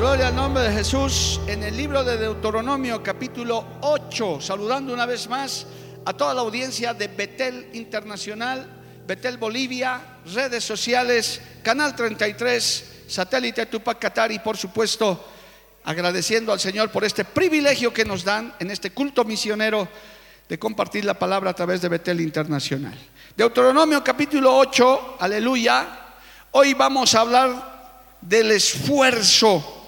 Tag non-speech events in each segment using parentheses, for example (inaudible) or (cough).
Gloria al nombre de Jesús, en el libro de Deuteronomio capítulo 8, saludando una vez más a toda la audiencia de Betel Internacional, Betel Bolivia, redes sociales, Canal 33, satélite Tupac Qatar y por supuesto agradeciendo al Señor por este privilegio que nos dan en este culto misionero de compartir la palabra a través de Betel Internacional. Deuteronomio capítulo 8, aleluya. Hoy vamos a hablar del esfuerzo,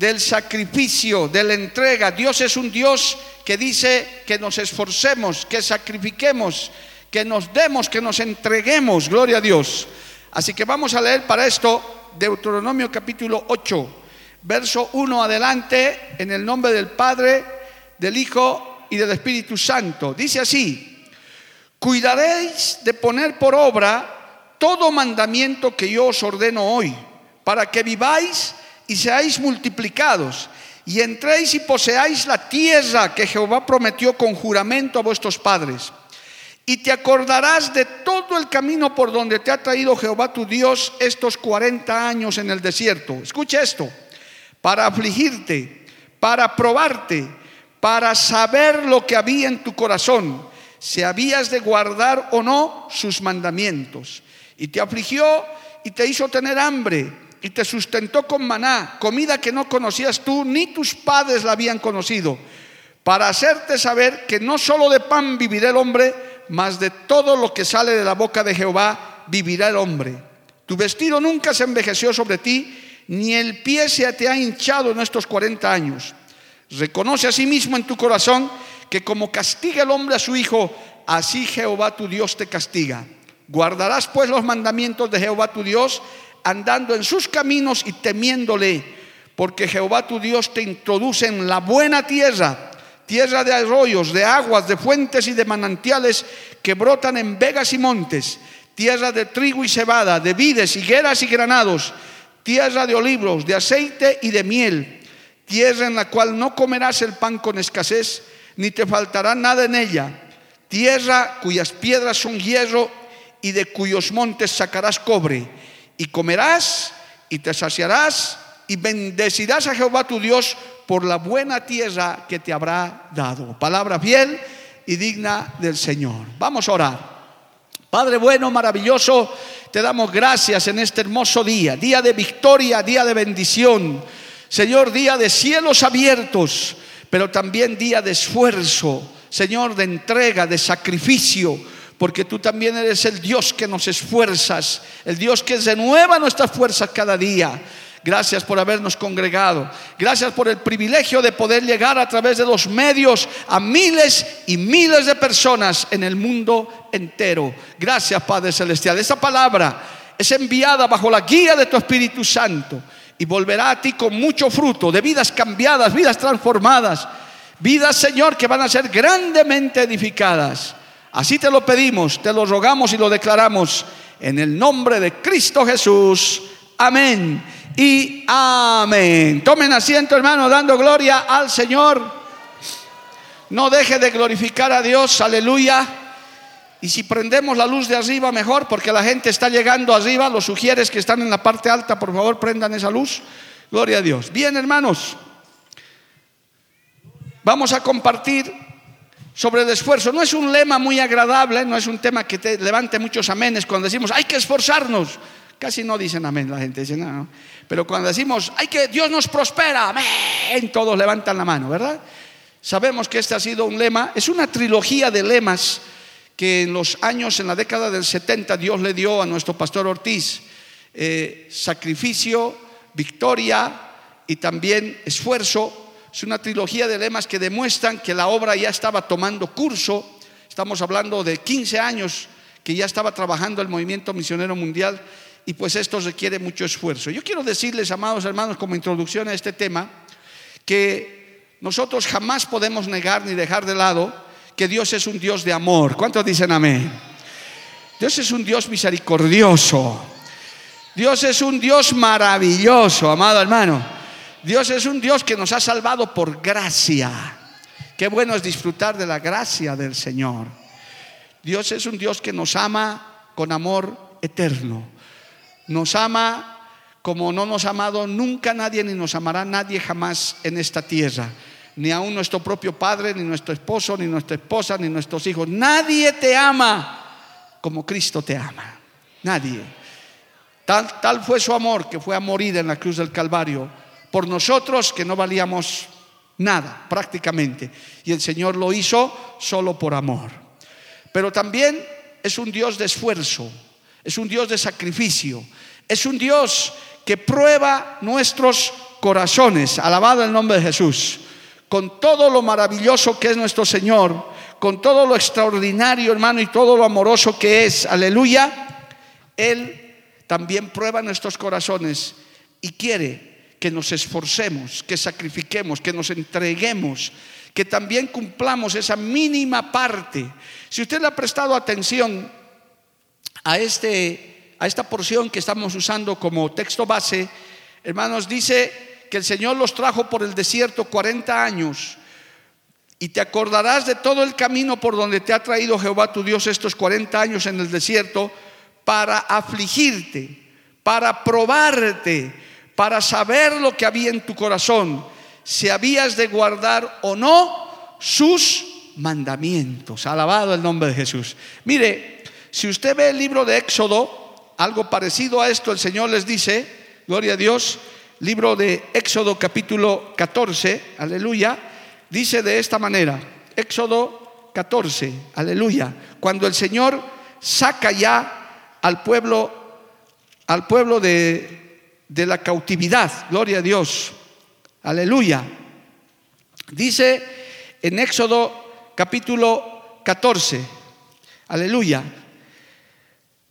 del sacrificio, de la entrega. Dios es un Dios que dice que nos esforcemos, que sacrifiquemos, que nos demos, que nos entreguemos. Gloria a Dios. Así que vamos a leer para esto Deuteronomio capítulo 8, verso 1 adelante, en el nombre del Padre, del Hijo y del Espíritu Santo. Dice así, cuidaréis de poner por obra todo mandamiento que yo os ordeno hoy, para que viváis y seáis multiplicados, y entréis y poseáis la tierra que Jehová prometió con juramento a vuestros padres. Y te acordarás de todo el camino por donde te ha traído Jehová tu Dios estos 40 años en el desierto. Escucha esto, para afligirte, para probarte, para saber lo que había en tu corazón, si habías de guardar o no sus mandamientos. Y te afligió y te hizo tener hambre y te sustentó con maná, comida que no conocías tú ni tus padres la habían conocido, para hacerte saber que no solo de pan vivirá el hombre, mas de todo lo que sale de la boca de Jehová vivirá el hombre. Tu vestido nunca se envejeció sobre ti, ni el pie se te ha hinchado en estos 40 años. Reconoce a sí mismo en tu corazón que como castiga el hombre a su hijo, así Jehová tu Dios te castiga. Guardarás pues los mandamientos de Jehová tu Dios, andando en sus caminos y temiéndole, porque Jehová tu Dios te introduce en la buena tierra, tierra de arroyos, de aguas, de fuentes y de manantiales que brotan en vegas y montes, tierra de trigo y cebada, de vides, higueras y granados, tierra de olivos, de aceite y de miel, tierra en la cual no comerás el pan con escasez, ni te faltará nada en ella, tierra cuyas piedras son hierro y de cuyos montes sacarás cobre, y comerás y te saciarás y bendecirás a Jehová tu Dios por la buena tierra que te habrá dado. Palabra fiel y digna del Señor. Vamos a orar. Padre bueno, maravilloso, te damos gracias en este hermoso día, día de victoria, día de bendición. Señor, día de cielos abiertos, pero también día de esfuerzo, Señor, de entrega, de sacrificio porque tú también eres el Dios que nos esfuerzas, el Dios que renueva nuestras fuerzas cada día. Gracias por habernos congregado. Gracias por el privilegio de poder llegar a través de los medios a miles y miles de personas en el mundo entero. Gracias, Padre Celestial. Esta palabra es enviada bajo la guía de tu Espíritu Santo y volverá a ti con mucho fruto de vidas cambiadas, vidas transformadas, vidas, Señor, que van a ser grandemente edificadas. Así te lo pedimos, te lo rogamos y lo declaramos en el nombre de Cristo Jesús. Amén y amén. Tomen asiento, hermano, dando gloria al Señor. No deje de glorificar a Dios, aleluya. Y si prendemos la luz de arriba, mejor, porque la gente está llegando arriba. Los sugieres que están en la parte alta, por favor, prendan esa luz. Gloria a Dios. Bien, hermanos, vamos a compartir sobre el esfuerzo. No es un lema muy agradable, no es un tema que te levante muchos amenes cuando decimos hay que esforzarnos. Casi no dicen amén la gente, dice no. Pero cuando decimos hay que Dios nos prospera, amén, todos levantan la mano, ¿verdad? Sabemos que este ha sido un lema, es una trilogía de lemas que en los años, en la década del 70, Dios le dio a nuestro pastor Ortiz. Eh, sacrificio, victoria y también esfuerzo es una trilogía de lemas que demuestran que la obra ya estaba tomando curso. Estamos hablando de 15 años que ya estaba trabajando el movimiento misionero mundial y pues esto requiere mucho esfuerzo. Yo quiero decirles, amados hermanos, como introducción a este tema, que nosotros jamás podemos negar ni dejar de lado que Dios es un Dios de amor. ¿Cuántos dicen amén? Dios es un Dios misericordioso. Dios es un Dios maravilloso, amado hermano. Dios es un Dios que nos ha salvado por gracia. Qué bueno es disfrutar de la gracia del Señor. Dios es un Dios que nos ama con amor eterno. Nos ama como no nos ha amado nunca nadie ni nos amará nadie jamás en esta tierra. Ni aún nuestro propio padre, ni nuestro esposo, ni nuestra esposa, ni nuestros hijos. Nadie te ama como Cristo te ama. Nadie. Tal, tal fue su amor que fue a morir en la cruz del Calvario por nosotros que no valíamos nada prácticamente. Y el Señor lo hizo solo por amor. Pero también es un Dios de esfuerzo, es un Dios de sacrificio, es un Dios que prueba nuestros corazones. Alabado el nombre de Jesús. Con todo lo maravilloso que es nuestro Señor, con todo lo extraordinario, hermano, y todo lo amoroso que es, aleluya, Él también prueba nuestros corazones y quiere que nos esforcemos, que sacrifiquemos, que nos entreguemos, que también cumplamos esa mínima parte. Si usted le ha prestado atención a, este, a esta porción que estamos usando como texto base, hermanos, dice que el Señor los trajo por el desierto 40 años y te acordarás de todo el camino por donde te ha traído Jehová tu Dios estos 40 años en el desierto para afligirte, para probarte, para saber lo que había en tu corazón, si habías de guardar o no sus mandamientos. Alabado el nombre de Jesús. Mire, si usted ve el libro de Éxodo, algo parecido a esto, el Señor les dice, gloria a Dios, libro de Éxodo capítulo 14, aleluya dice de esta manera, Éxodo 14, aleluya, cuando el Señor saca ya al pueblo, al pueblo de, de la cautividad, gloria a Dios, aleluya. Dice en Éxodo capítulo 14, aleluya.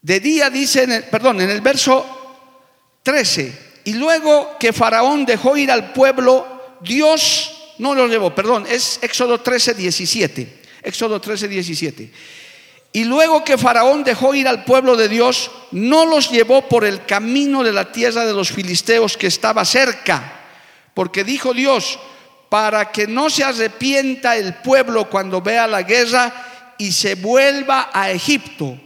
De día dice, en el, perdón, en el verso 13, y luego que Faraón dejó ir al pueblo, Dios no lo llevó, perdón, es Éxodo 13, 17. Éxodo 13, 17. Y luego que Faraón dejó ir al pueblo de Dios, no los llevó por el camino de la tierra de los filisteos que estaba cerca, porque dijo Dios, para que no se arrepienta el pueblo cuando vea la guerra y se vuelva a Egipto.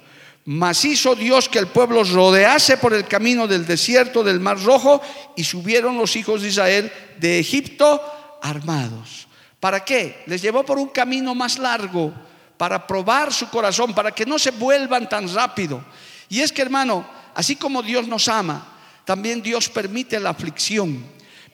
Mas hizo Dios que el pueblo rodease por el camino del desierto del Mar Rojo y subieron los hijos de Israel de Egipto armados. ¿Para qué? Les llevó por un camino más largo, para probar su corazón, para que no se vuelvan tan rápido. Y es que, hermano, así como Dios nos ama, también Dios permite la aflicción,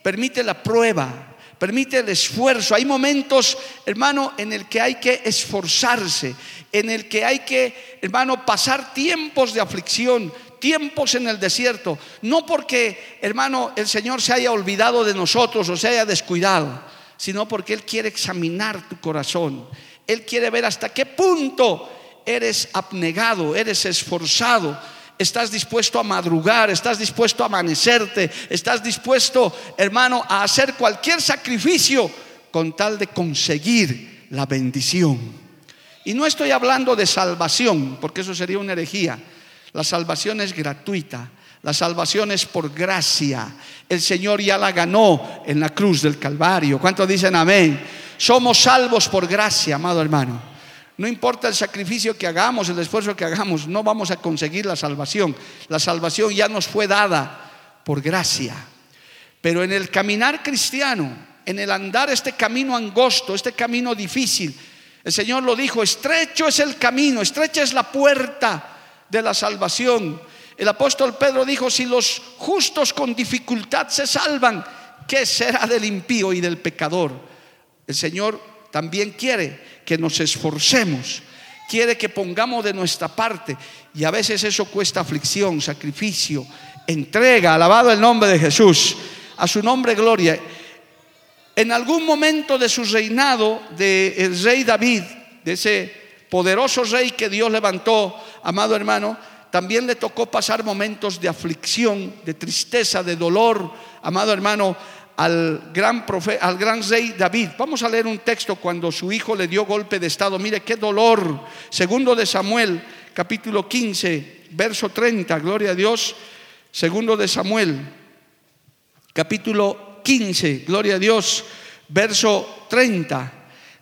permite la prueba, permite el esfuerzo. Hay momentos, hermano, en el que hay que esforzarse, en el que hay que, hermano, pasar tiempos de aflicción, tiempos en el desierto, no porque, hermano, el Señor se haya olvidado de nosotros o se haya descuidado, sino porque Él quiere examinar tu corazón. Él quiere ver hasta qué punto eres abnegado, eres esforzado, estás dispuesto a madrugar, estás dispuesto a amanecerte, estás dispuesto, hermano, a hacer cualquier sacrificio con tal de conseguir la bendición. Y no estoy hablando de salvación, porque eso sería una herejía. La salvación es gratuita. La salvación es por gracia. El Señor ya la ganó en la cruz del Calvario. ¿Cuántos dicen amén? Somos salvos por gracia, amado hermano. No importa el sacrificio que hagamos, el esfuerzo que hagamos, no vamos a conseguir la salvación. La salvación ya nos fue dada por gracia. Pero en el caminar cristiano, en el andar este camino angosto, este camino difícil, el Señor lo dijo, estrecho es el camino, estrecha es la puerta de la salvación. El apóstol Pedro dijo, si los justos con dificultad se salvan, ¿qué será del impío y del pecador? El Señor también quiere que nos esforcemos, quiere que pongamos de nuestra parte y a veces eso cuesta aflicción, sacrificio, entrega, alabado el nombre de Jesús, a su nombre gloria. En algún momento de su reinado, del rey David, de ese poderoso rey que Dios levantó, amado hermano, también le tocó pasar momentos de aflicción, de tristeza, de dolor, amado hermano, al gran, al gran rey David. Vamos a leer un texto cuando su hijo le dio golpe de estado. Mire qué dolor. Segundo de Samuel, capítulo 15, verso 30. Gloria a Dios. Segundo de Samuel, capítulo 15. Gloria a Dios, verso 30.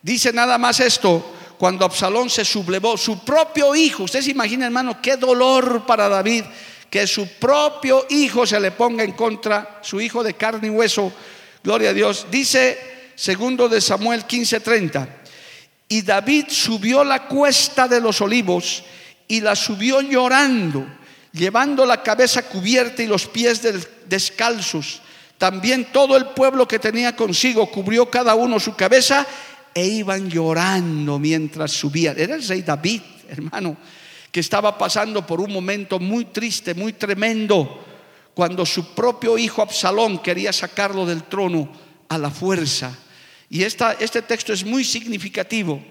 Dice nada más esto. Cuando Absalón se sublevó, su propio hijo, usted se imagina hermano, qué dolor para David que su propio hijo se le ponga en contra, su hijo de carne y hueso, gloria a Dios. Dice segundo de Samuel 15:30, y David subió la cuesta de los olivos y la subió llorando, llevando la cabeza cubierta y los pies descalzos. También todo el pueblo que tenía consigo cubrió cada uno su cabeza e iban llorando mientras subían. Era el rey David, hermano que estaba pasando por un momento muy triste, muy tremendo, cuando su propio hijo Absalón quería sacarlo del trono a la fuerza. Y esta, este texto es muy significativo.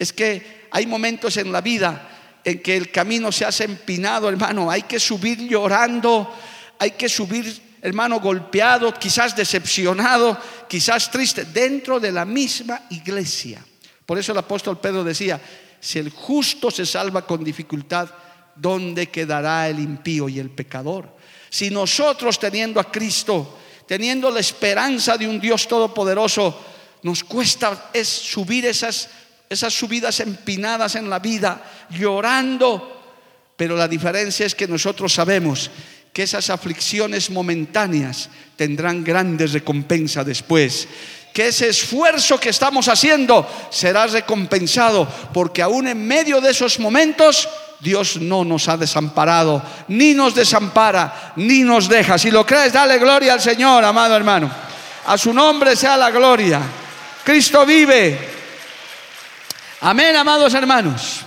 Es que hay momentos en la vida en que el camino se hace empinado, hermano. Hay que subir llorando, hay que subir, hermano, golpeado, quizás decepcionado, quizás triste, dentro de la misma iglesia. Por eso el apóstol Pedro decía, si el justo se salva con dificultad, ¿dónde quedará el impío y el pecador? Si nosotros teniendo a Cristo, teniendo la esperanza de un Dios todopoderoso, nos cuesta es subir esas, esas subidas empinadas en la vida, llorando, pero la diferencia es que nosotros sabemos que esas aflicciones momentáneas tendrán grandes recompensas después que ese esfuerzo que estamos haciendo será recompensado, porque aún en medio de esos momentos Dios no nos ha desamparado, ni nos desampara, ni nos deja. Si lo crees, dale gloria al Señor, amado hermano. A su nombre sea la gloria. Cristo vive. Amén, amados hermanos.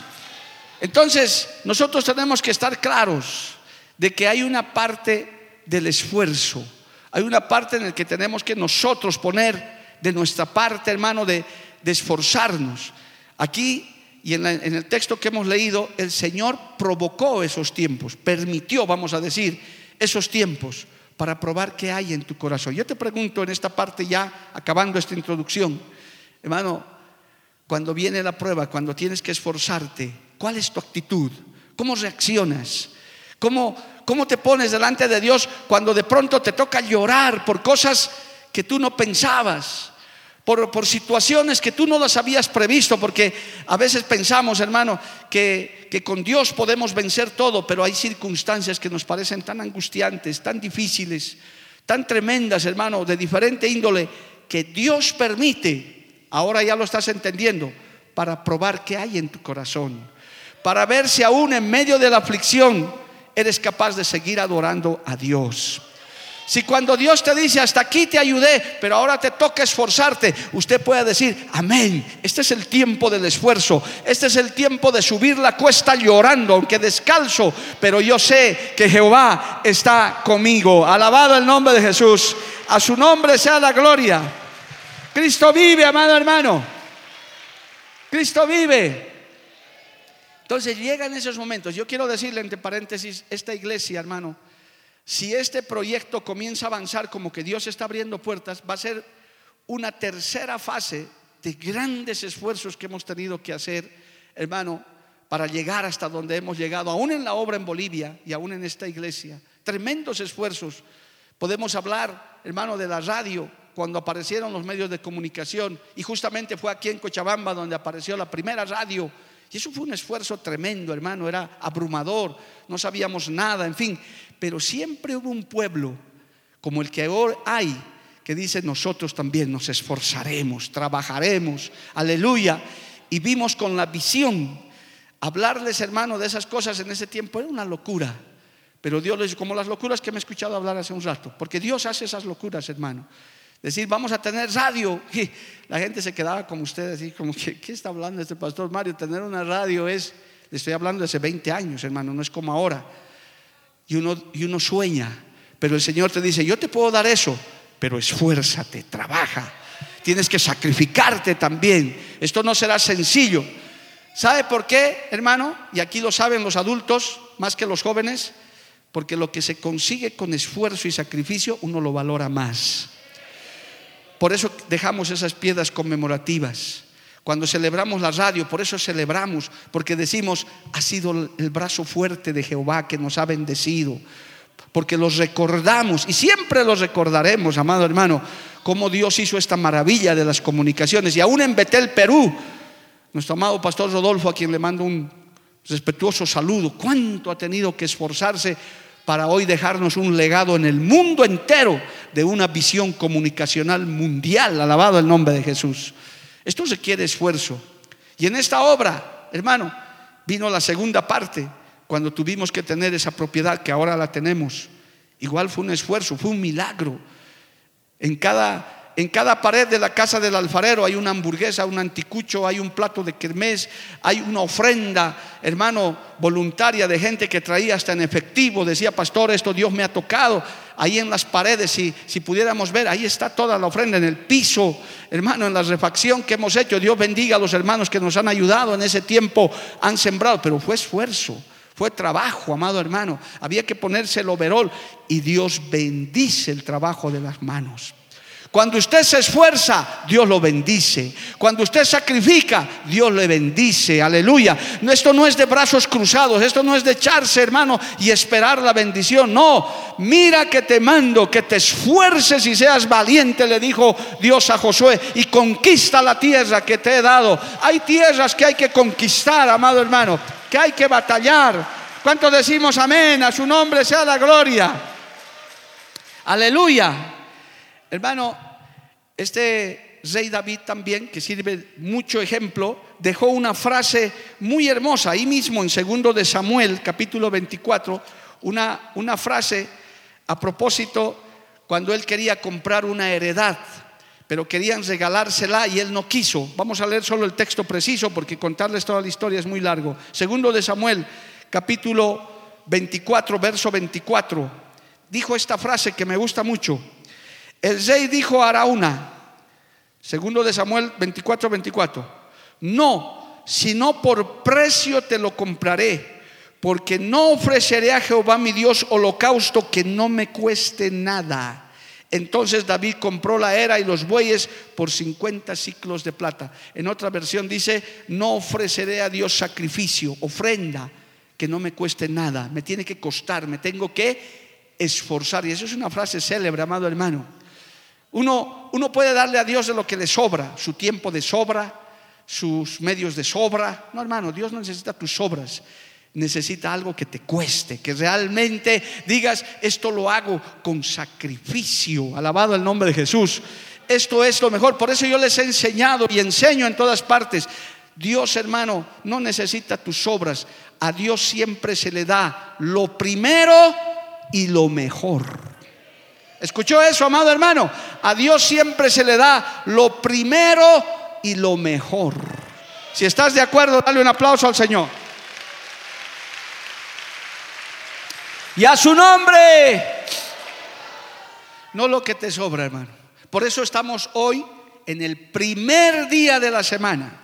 Entonces, nosotros tenemos que estar claros de que hay una parte del esfuerzo, hay una parte en la que tenemos que nosotros poner de nuestra parte, hermano, de, esforzarnos. Aquí y en, en, el texto que hemos leído, el Señor provocó esos tiempos, permitió, vamos a decir, esos tiempos para probar qué hay en tu corazón. Yo te pregunto en esta parte ya, acabando esta introducción, hermano, cuando viene la prueba, cuando tienes que esforzarte, ¿cuál es tu actitud? ¿Cómo reaccionas? ¿Cómo, cómo te pones delante de Dios cuando de pronto te toca llorar por cosas que tú no pensabas, por, por, situaciones que tú no las habías previsto, porque a veces pensamos, hermano, que, que con Dios podemos vencer todo, pero hay circunstancias que nos parecen tan angustiantes, tan difíciles, tan tremendas, hermano, de diferente índole, que Dios permite, ahora ya lo estás entendiendo, para probar qué hay en tu corazón, para ver si aún en medio de la aflicción eres capaz de seguir adorando a Dios. Si cuando Dios te dice, hasta aquí te ayudé, pero ahora te toca esforzarte, usted puede decir, amén, este es el tiempo del esfuerzo, este es el tiempo de subir la cuesta llorando, aunque descalzo, pero yo sé que Jehová está conmigo. Alabado el nombre de Jesús, a su nombre sea la gloria. Cristo vive, amado hermano. Cristo vive. Entonces llegan esos momentos. Yo quiero decirle entre paréntesis, esta iglesia, hermano, si este proyecto comienza a avanzar como que Dios está abriendo puertas, va a ser una tercera fase de grandes esfuerzos que hemos tenido que hacer, hermano, para llegar hasta donde hemos llegado, aún en la obra en Bolivia y aún en esta iglesia. Tremendos esfuerzos. Podemos hablar, hermano, de la radio, cuando aparecieron los medios de comunicación, y justamente fue aquí en Cochabamba donde apareció la primera radio. Y eso fue un esfuerzo tremendo, hermano, era abrumador, no sabíamos nada, en fin, pero siempre hubo un pueblo como el que ahora hay que dice nosotros también nos esforzaremos, trabajaremos, aleluya. Y vimos con la visión, hablarles hermano de esas cosas en ese tiempo era una locura. Pero Dios les como las locuras que me he escuchado hablar hace un rato, porque Dios hace esas locuras, hermano. Decir, vamos a tener radio. (laughs) La gente se quedaba como ustedes, y como que, ¿qué está hablando este pastor Mario? Tener una radio es, le estoy hablando hace 20 años, hermano, no es como ahora y uno, y uno sueña. Pero el Señor te dice, yo te puedo dar eso, pero esfuérzate, trabaja. tienes que sacrificarte también. Esto no será sencillo. ¿Sabe por qué, hermano? Y aquí lo saben los adultos más que los jóvenes, porque lo que se consigue con esfuerzo y sacrificio uno lo valora más. Por eso dejamos esas piedras conmemorativas. Cuando celebramos la radio, por eso celebramos, porque decimos, ha sido el brazo fuerte de Jehová que nos ha bendecido, porque los recordamos y siempre los recordaremos, amado hermano, cómo Dios hizo esta maravilla de las comunicaciones. Y aún en Betel, Perú, nuestro amado pastor Rodolfo, a quien le mando un respetuoso saludo, cuánto ha tenido que esforzarse para hoy dejarnos un legado en el mundo entero de una visión comunicacional mundial, alabado el nombre de Jesús. Esto requiere esfuerzo. Y en esta obra, hermano, vino la segunda parte, cuando tuvimos que tener esa propiedad que ahora la tenemos. Igual fue un esfuerzo, fue un milagro. En cada en cada pared de la casa del alfarero hay una hamburguesa, un anticucho, hay un plato de kermés, hay una ofrenda, hermano, voluntaria de gente que traía hasta en efectivo. Decía, pastor, esto Dios me ha tocado. Ahí en las paredes, si, si pudiéramos ver, ahí está toda la ofrenda, en el piso, hermano, en la refacción que hemos hecho. Dios bendiga a los hermanos que nos han ayudado en ese tiempo, han sembrado, pero fue esfuerzo. Fue trabajo, amado hermano. Había que ponerse el overol y Dios bendice el trabajo de las manos. Cuando usted se esfuerza, Dios lo bendice. Cuando usted sacrifica, Dios le bendice. Aleluya. Esto no es de brazos cruzados, esto no es de echarse, hermano, y esperar la bendición. No, mira que te mando, que te esfuerces y seas valiente, le dijo Dios a Josué, y conquista la tierra que te he dado. Hay tierras que hay que conquistar, amado hermano, que hay que batallar. ¿Cuánto decimos amén? A su nombre sea la gloria. Aleluya. Hermano, este rey David también, que sirve mucho ejemplo, dejó una frase muy hermosa ahí mismo en segundo de Samuel, capítulo 24, una, una frase a propósito cuando él quería comprar una heredad, pero querían regalársela y él no quiso. Vamos a leer solo el texto preciso porque contarles toda la historia es muy largo. Segundo de Samuel, capítulo 24, verso 24, dijo esta frase que me gusta mucho. El rey dijo a Arauna, segundo de Samuel 24, 24, no, sino por precio te lo compraré, porque no ofreceré a Jehová mi Dios holocausto que no me cueste nada. Entonces David compró la era y los bueyes por 50 ciclos de plata. En otra versión dice, no ofreceré a Dios sacrificio, ofrenda, que no me cueste nada. Me tiene que costar, me tengo que esforzar. Y eso es una frase célebre, amado hermano. Uno, uno puede darle a Dios de lo que le sobra, su tiempo de sobra, sus medios de sobra. No, hermano, Dios no necesita tus sobras. Necesita algo que te cueste, que realmente digas, esto lo hago con sacrificio. Alabado el nombre de Jesús. Esto es lo mejor. Por eso yo les he enseñado y enseño en todas partes. Dios, hermano, no necesita tus obras. A Dios siempre se le da lo primero y lo mejor. ¿Escuchó eso, amado hermano? A Dios siempre se le da lo primero y lo mejor. Si estás de acuerdo, dale un aplauso al Señor. Y a su nombre, no lo que te sobra, hermano. Por eso estamos hoy en el primer día de la semana.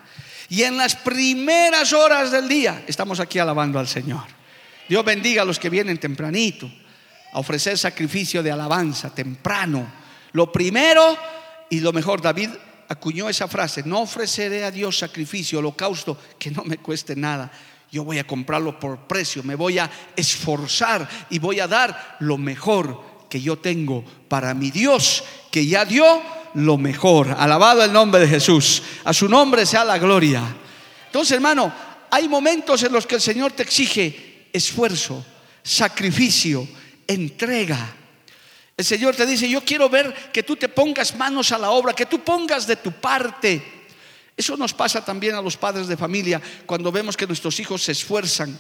Y en las primeras horas del día estamos aquí alabando al Señor. Dios bendiga a los que vienen tempranito a ofrecer sacrificio de alabanza temprano. Lo primero y lo mejor, David acuñó esa frase, no ofreceré a Dios sacrificio, holocausto, que no me cueste nada. Yo voy a comprarlo por precio, me voy a esforzar y voy a dar lo mejor que yo tengo para mi Dios, que ya dio lo mejor. Alabado el nombre de Jesús. A su nombre sea la gloria. Entonces, hermano, hay momentos en los que el Señor te exige esfuerzo, sacrificio, entrega. El Señor te dice, yo quiero ver que tú te pongas manos a la obra, que tú pongas de tu parte. Eso nos pasa también a los padres de familia cuando vemos que nuestros hijos se esfuerzan.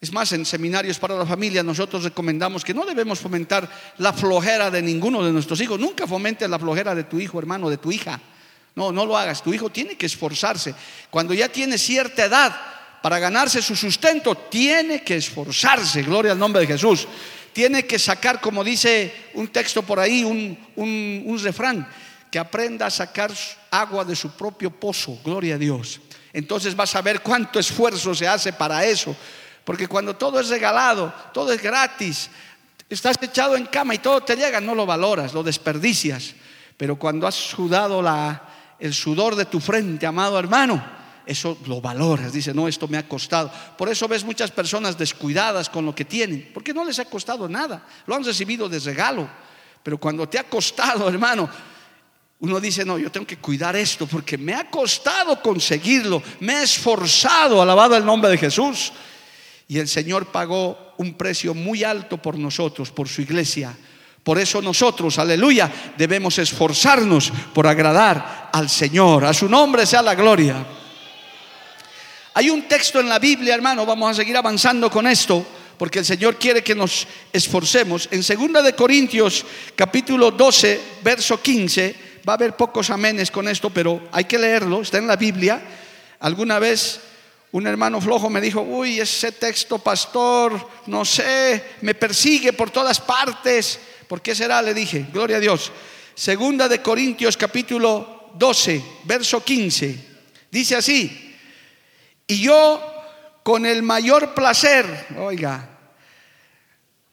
Es más, en seminarios para la familia nosotros recomendamos que no debemos fomentar la flojera de ninguno de nuestros hijos. Nunca fomentes la flojera de tu hijo, hermano, de tu hija. No, no lo hagas. Tu hijo tiene que esforzarse. Cuando ya tiene cierta edad para ganarse su sustento, tiene que esforzarse. Gloria al nombre de Jesús tiene que sacar, como dice un texto por ahí, un, refrán, que aprenda a sacar agua de su propio pozo, gloria a Dios. Entonces vas a ver cuánto esfuerzo se hace para eso. Porque cuando todo es regalado, todo es gratis, estás echado en cama y todo te llega, no lo valoras, lo desperdicias. Pero cuando has sudado la, el sudor de tu frente, amado hermano, eso lo valoras. Dice, no, esto me ha costado. Por eso ves muchas personas descuidadas con lo que tienen, porque no les ha costado nada, lo han recibido de regalo. Pero cuando te ha costado, (laughs) hermano, uno dice, no, yo tengo que cuidar esto porque me ha costado conseguirlo, me he esforzado, alabado el nombre de Jesús. Y el Señor pagó un precio muy alto por nosotros, por su iglesia. Por eso nosotros, aleluya, debemos esforzarnos por agradar al Señor. A su nombre sea la gloria. Hay un texto en la Biblia, hermano, vamos a seguir avanzando con esto, porque el Señor quiere que nos esforcemos. En 2 de Corintios, capítulo 12, verso 15, va a haber pocos amenes con esto, pero hay que leerlo, está en la Biblia. Alguna vez un hermano flojo me dijo, uy, ese texto, pastor, no sé, me persigue por todas partes. ¿Por qué será? Le dije, gloria a Dios. Segunda de Corintios capítulo 12, verso 15. Dice así, y yo con el mayor placer, oiga,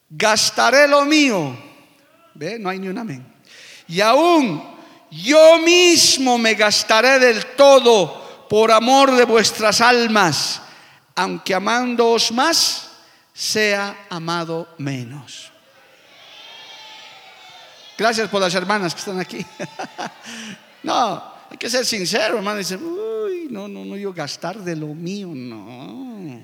gastaré lo mío. ¿Ve? No hay ni un amén. Y aún yo mismo me gastaré del todo por amor de vuestras almas, aunque amándoos más, sea amado menos. Gracias por las hermanas que están aquí. (laughs) no, hay que ser sincero, hermano. Dice, uy, no, no, no, yo gastar de lo mío, no.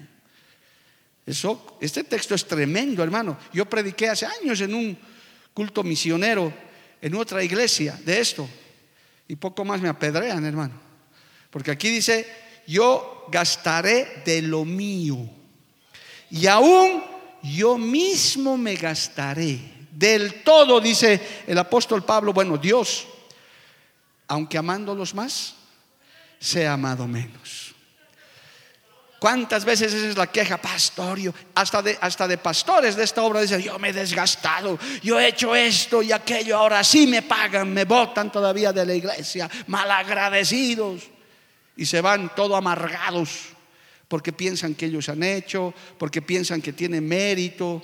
Eso, este texto es tremendo, hermano. Yo prediqué hace años en un culto misionero en otra iglesia de esto. Y poco más me apedrean, hermano. Porque aquí dice, yo gastaré de lo mío. Y aún yo mismo me gastaré. Del todo, dice el apóstol Pablo, bueno, Dios, aunque amándolos más, sea amado menos. ¿Cuántas veces esa es la queja, pastorio? Hasta de, hasta de pastores de esta obra dicen, yo me he desgastado, yo he hecho esto y aquello, ahora sí me pagan, me votan todavía de la iglesia, malagradecidos. Y se van todo amargados porque piensan que ellos han hecho, porque piensan que tienen mérito.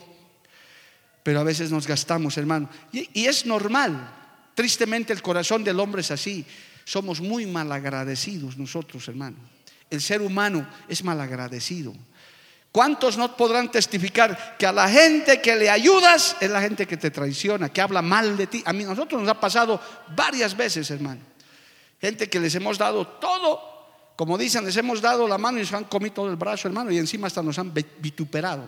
Pero a veces nos gastamos, hermano. Y es normal. Tristemente el corazón del hombre es así. Somos muy malagradecidos nosotros, hermano el ser humano es malagradecido. ¿Cuántos no podrán testificar que a la gente que le ayudas es la gente que te traiciona, que habla mal de ti? A mí, nosotros nos ha pasado varias veces, hermano. Gente que les hemos dado todo, como dicen, les hemos dado la mano y nos han comido todo el brazo, hermano, y encima hasta nos han vituperado.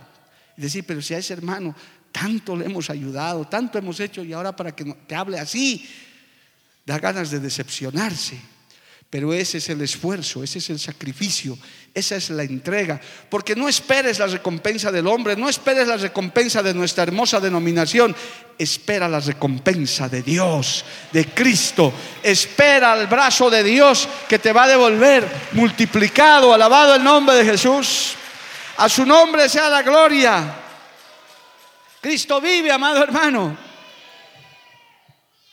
Y decir, pero si a ese hermano tanto le hemos ayudado, tanto hemos hecho, y ahora para que te hable así, da ganas de decepcionarse. Pero ese es el esfuerzo, ese es el sacrificio, esa es la entrega. Porque no esperes la recompensa del hombre, no esperes la recompensa de nuestra hermosa denominación. Espera la recompensa de Dios, de Cristo. Espera el brazo de Dios que te va a devolver multiplicado. Alabado el nombre de Jesús. A su nombre sea la gloria. Cristo vive, amado hermano.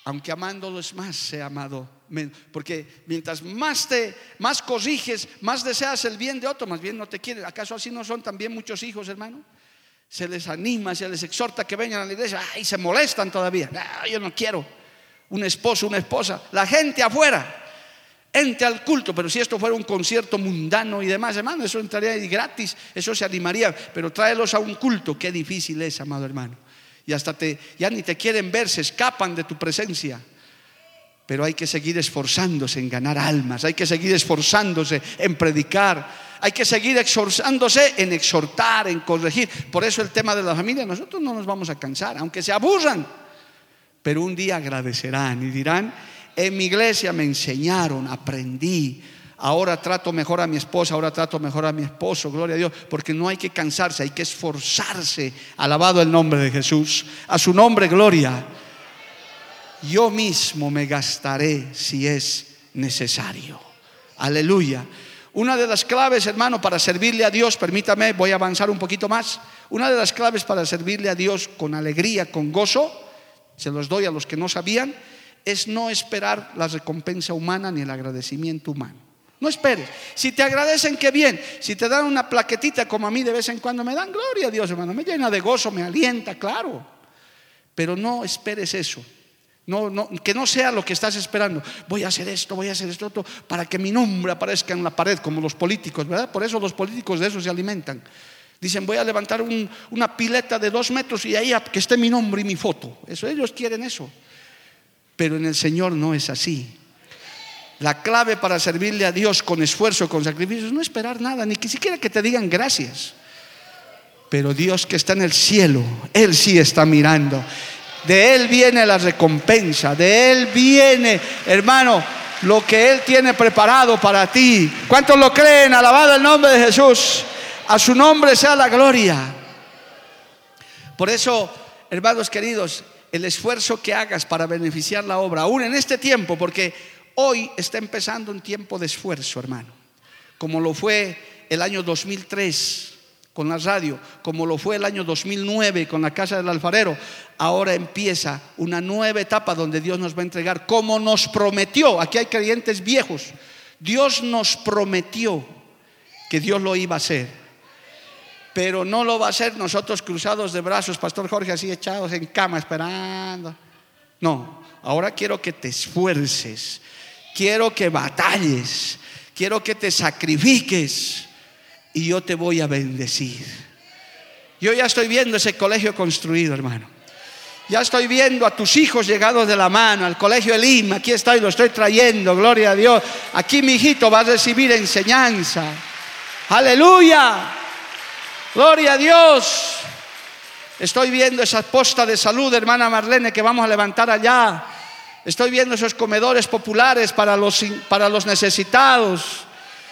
Aunque amándolo es más, sea amado porque mientras más te más corriges, más deseas el bien de otro, más bien no te quieren. ¿Acaso así no son también muchos hijos, hermano? Se les anima, se les exhorta que vengan a la iglesia, y se molestan todavía. yo no quiero un esposo, una esposa. La gente afuera entre al culto, pero si esto fuera un concierto mundano y demás, hermano, eso entraría gratis, eso se animaría, pero tráelos a un culto, qué difícil es, amado hermano. Y hasta te, ya ni te quieren ver, se escapan de tu presencia pero hay que seguir esforzándose en ganar almas, hay que seguir esforzándose en predicar, hay que seguir esforzándose en exhortar, en corregir. Por eso el tema de la familia, nosotros no nos vamos a cansar, aunque se aburran, pero un día agradecerán y dirán, en mi iglesia me enseñaron, aprendí, ahora trato mejor a mi esposa, ahora trato mejor a mi esposo, gloria a Dios, porque no hay que cansarse, hay que esforzarse, alabado el nombre de Jesús, a su nombre gloria yo mismo me gastaré si es necesario. Aleluya. Una de las claves, hermano, para servirle a Dios, permítame, voy a avanzar un poquito más. Una de las claves para servirle a Dios con alegría, con gozo, se los doy a los que no sabían, es no esperar la recompensa humana ni el agradecimiento humano. No esperes. Si te agradecen, qué bien. Si te dan una plaquetita como a mí de vez en cuando me dan, gloria a Dios, hermano. Me llena de gozo, me alienta, claro. Pero no esperes eso. No, no, que no sea lo que estás esperando. Voy a hacer esto, voy a hacer esto, otro, para que mi nombre aparezca en la pared, como los políticos, ¿verdad? Por eso los políticos de eso se alimentan. Dicen, voy a levantar una pileta de dos metros y ahí que esté mi nombre y mi foto. Eso, ellos quieren eso. Pero en el Señor no es así. La clave para servirle a Dios con esfuerzo, con sacrificio, es no esperar nada, ni siquiera que te digan gracias. Pero Dios que está en el cielo, Él sí está mirando. De Él viene la recompensa, de Él viene, hermano, lo que Él tiene preparado para ti. ¿Cuántos lo creen? Alabado el nombre de Jesús. A su nombre sea la gloria. Por eso, hermanos queridos, el esfuerzo que hagas para beneficiar la obra, aún en este tiempo, porque hoy está empezando un tiempo de esfuerzo, hermano, como lo fue el año 2003 con la radio, como lo fue el año 2009 con la Casa del Alfarero, ahora empieza una nueva etapa donde Dios nos va a entregar como nos prometió. Aquí hay creyentes viejos. Dios nos prometió que Dios lo iba a hacer. Pero no lo va a hacer nosotros cruzados de brazos, Pastor Jorge, así echados en cama esperando. No, ahora quiero que te esfuerces, quiero que batalles, quiero que te sacrifiques y yo te voy a bendecir. Yo ya estoy viendo ese colegio construido, hermano. Ya estoy viendo a tus hijos llegados de la mano al colegio Elim. Aquí estoy, lo estoy trayendo, gloria a Dios. Aquí mi hijito va a recibir enseñanza. Aleluya. Gloria a Dios. Estoy viendo esa posta de salud, hermana Marlene, que vamos a levantar allá. Estoy viendo esos comedores populares para los, para los necesitados.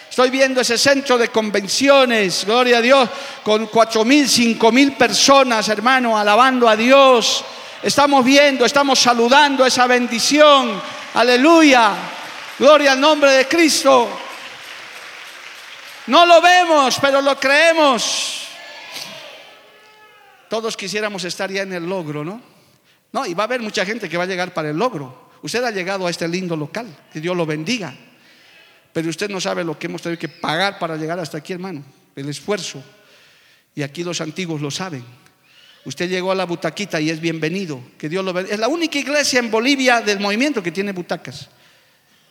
Estoy viendo ese centro de convenciones, gloria a Dios, con cuatro mil, cinco mil personas, hermano, alabando a Dios. Estamos viendo, estamos saludando esa bendición. Aleluya. Gloria al nombre de Cristo. No lo vemos, pero lo creemos. Todos quisiéramos estar ya en el logro, ¿no? No, y va a haber mucha gente que va a llegar para el logro. Usted ha llegado a este lindo local, que Dios lo bendiga. Pero usted no sabe lo que hemos tenido que pagar para llegar hasta aquí, hermano. El esfuerzo. Y aquí los antiguos lo saben. Usted llegó a la butaquita y es bienvenido. Que Dios lo bendiga. Es la única iglesia en Bolivia del movimiento que tiene butacas.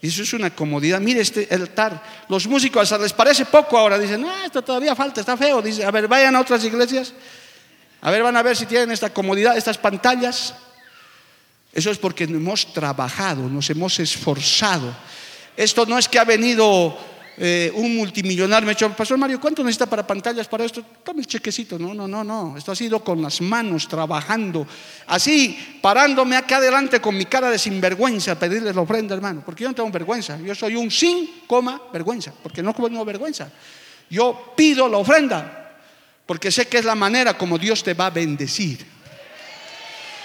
Y eso es una comodidad. Mire este altar. Los músicos les parece poco ahora. Dicen, no, esto todavía falta, está feo. Dice, a ver, vayan a otras iglesias. A ver, van a ver si tienen esta comodidad, estas pantallas. Eso es porque hemos trabajado, nos hemos esforzado. Esto no es que ha venido eh, un multimillonario, me ha dicho, Pastor Mario, ¿cuánto necesita para pantallas para esto? Tome el chequecito. No, no, no, no. Esto ha sido con las manos, trabajando. Así, parándome acá adelante con mi cara de sinvergüenza a pedirles la ofrenda, hermano. Porque yo no tengo vergüenza. Yo soy un sin, coma, vergüenza. Porque no tengo vergüenza. Yo pido la ofrenda. Porque sé que es la manera como Dios te va a bendecir.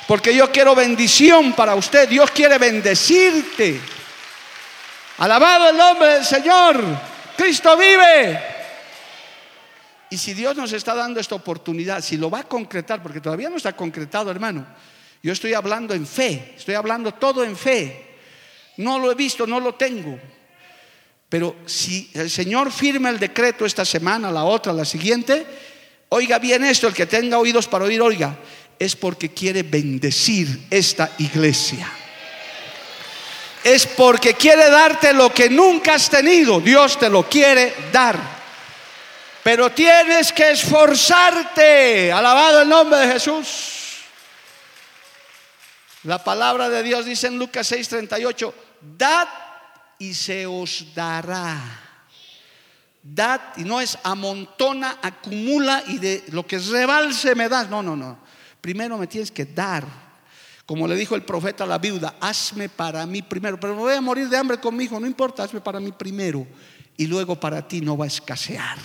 Porque yo quiero bendición para usted. Dios quiere bendecirte. Alabado el nombre del Señor. Cristo vive. Y si Dios nos está dando esta oportunidad, si lo va a concretar, porque todavía no está concretado, hermano. Yo estoy hablando en fe, estoy hablando todo en fe. No lo he visto, no lo tengo. Pero si el Señor firma el decreto esta semana, la otra, la siguiente, oiga bien esto, el que tenga oídos para oír, oiga, es porque quiere bendecir esta iglesia es porque quiere darte lo que nunca has tenido. Dios te lo quiere dar. Pero tienes que esforzarte. Alabado el nombre de Jesús. La palabra de Dios dice en Lucas 6:38, dad y se os dará. Dad y no es amontona, acumula y de lo que rebalse me das. No, no, no. Primero me tienes que dar. Como le dijo el profeta a la viuda, hazme para mí primero, pero me voy a morir de hambre conmigo, no importa, hazme para mí primero y luego para ti no va a escasear.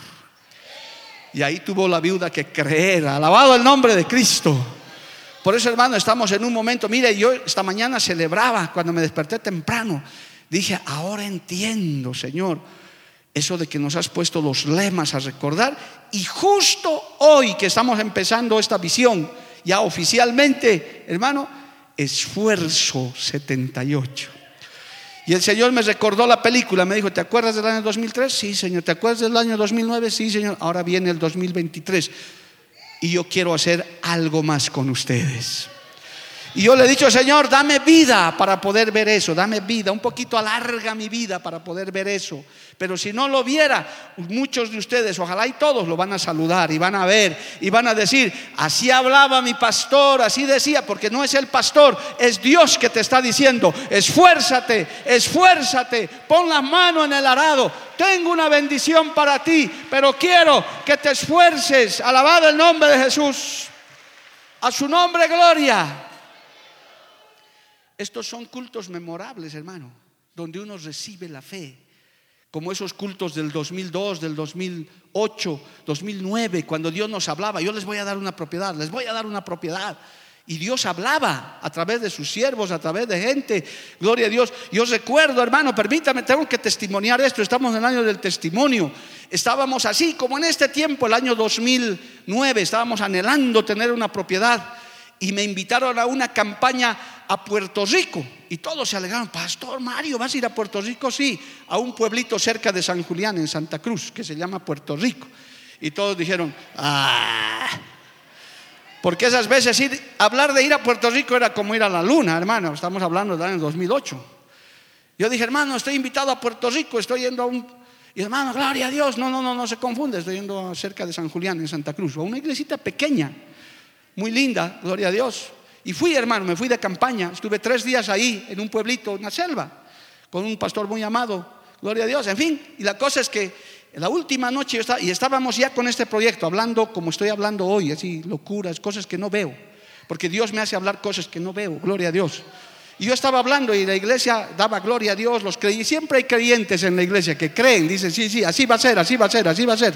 Y ahí tuvo la viuda que creer, alabado el nombre de Cristo. Por eso, hermano, estamos en un momento, mire, yo esta mañana celebraba cuando me desperté temprano. Dije, ahora entiendo, Señor, eso de que nos has puesto los lemas a recordar. Y justo hoy que estamos empezando esta visión, ya oficialmente, hermano, Esfuerzo 78. Y el Señor me recordó la película, me dijo, ¿te acuerdas del año 2003? Sí, Señor. ¿Te acuerdas del año 2009? Sí, Señor. Ahora viene el 2023. Y yo quiero hacer algo más con ustedes. Y yo le he dicho, Señor, dame vida para poder ver eso, dame vida, un poquito alarga mi vida para poder ver eso. Pero si no lo viera, muchos de ustedes, ojalá y todos lo van a saludar y van a ver y van a decir, así hablaba mi pastor, así decía, porque no es el pastor, es Dios que te está diciendo, esfuérzate, esfuérzate, pon la mano en el arado, tengo una bendición para ti, pero quiero que te esfuerces, alabado el nombre de Jesús, a su nombre gloria. Estos son cultos memorables, hermano, donde uno recibe la fe, como esos cultos del 2002, del 2008, 2009, cuando Dios nos hablaba, yo les voy a dar una propiedad, les voy a dar una propiedad. Y Dios hablaba a través de sus siervos, a través de gente. Gloria a Dios. Yo recuerdo, hermano, permítame, tengo que testimoniar esto. Estamos en el año del testimonio. Estábamos así, como en este tiempo, el año 2009, estábamos anhelando tener una propiedad y me invitaron a una campaña a Puerto Rico. Y todos se alegaron, Pastor Mario, ¿vas a ir a Puerto Rico? Sí, a un pueblito cerca de San Julián, en Santa Cruz, que se llama Puerto Rico. Y todos dijeron, ah, porque esas veces ir, hablar de ir a Puerto Rico era como ir a la luna, hermano, estamos hablando del año 2008. Yo dije, hermano, estoy invitado a Puerto Rico, estoy yendo a un... Y hermano, gloria a Dios, no, no, no, no se confunde, estoy yendo cerca de San Julián, en Santa Cruz, a una iglesita pequeña muy linda, gloria a Dios. Y fui, hermano, me fui de campaña, estuve tres días ahí, en un pueblito, en la selva, con un pastor muy amado, gloria a Dios. En fin, y la cosa es que la última noche estaba, y estábamos ya con este proyecto, hablando como estoy hablando hoy, así, locuras, cosas que no veo, porque Dios me hace hablar cosas que no veo, gloria a Dios. Y yo estaba hablando y la iglesia daba gloria a Dios, los creí. Siempre hay creyentes en la iglesia que creen, dicen, sí, sí, así va a ser, así va a ser, así va a ser.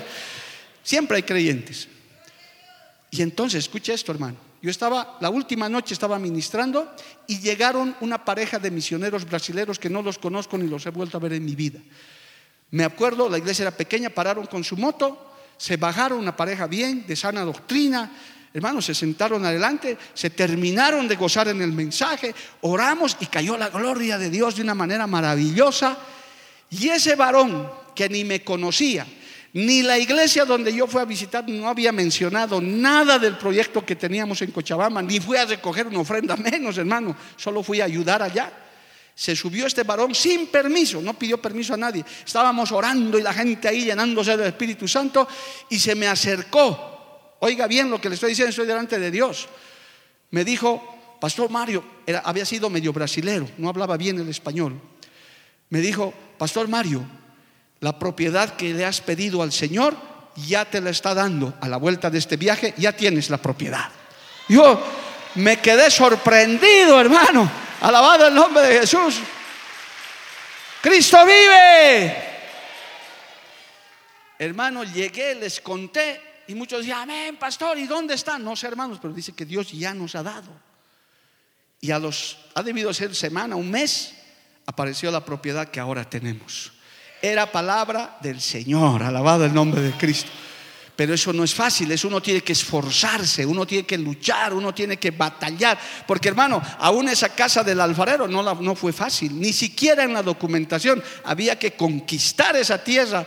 Siempre hay creyentes. Y entonces, escucha esto, hermano. Yo estaba, la última noche estaba ministrando y llegaron una pareja de misioneros brasileños que no los conozco ni los he vuelto a ver en mi vida. Me acuerdo, la iglesia era pequeña, pararon con su moto, se bajaron una pareja bien, de sana doctrina, hermanos, se sentaron adelante, se terminaron de gozar en el mensaje, oramos y cayó la gloria de Dios de una manera maravillosa. Y ese varón que ni me conocía, ni la iglesia donde yo fui a visitar no había mencionado nada del proyecto que teníamos en Cochabamba, ni fui a recoger una ofrenda menos, hermano, solo fui a ayudar allá. Se subió este varón sin permiso, no pidió permiso a nadie. Estábamos orando y la gente ahí llenándose del Espíritu Santo y se me acercó. Oiga bien lo que le estoy diciendo, estoy delante de Dios. Me dijo, Pastor Mario, había sido medio brasilero, no hablaba bien el español. Me dijo, Pastor Mario, la propiedad que le has pedido al Señor, ya te la está dando. A la vuelta de este viaje, ya tienes la propiedad. Yo me quedé sorprendido, hermano. Alabado el nombre de Jesús. Cristo vive. Hermano, llegué, les conté y muchos decían, amén, pastor, ¿y dónde están? No sé, hermanos, pero dice que Dios ya nos ha dado. Y a los, ha debido ser semana, un mes, apareció la propiedad que ahora tenemos era palabra del Señor, alabado el nombre de Cristo. Pero eso no es fácil, eso uno tiene que esforzarse, uno tiene que luchar, uno tiene que batallar. Porque hermano, aún esa casa del alfarero no, no fue fácil, ni siquiera en la documentación había que conquistar esa tierra.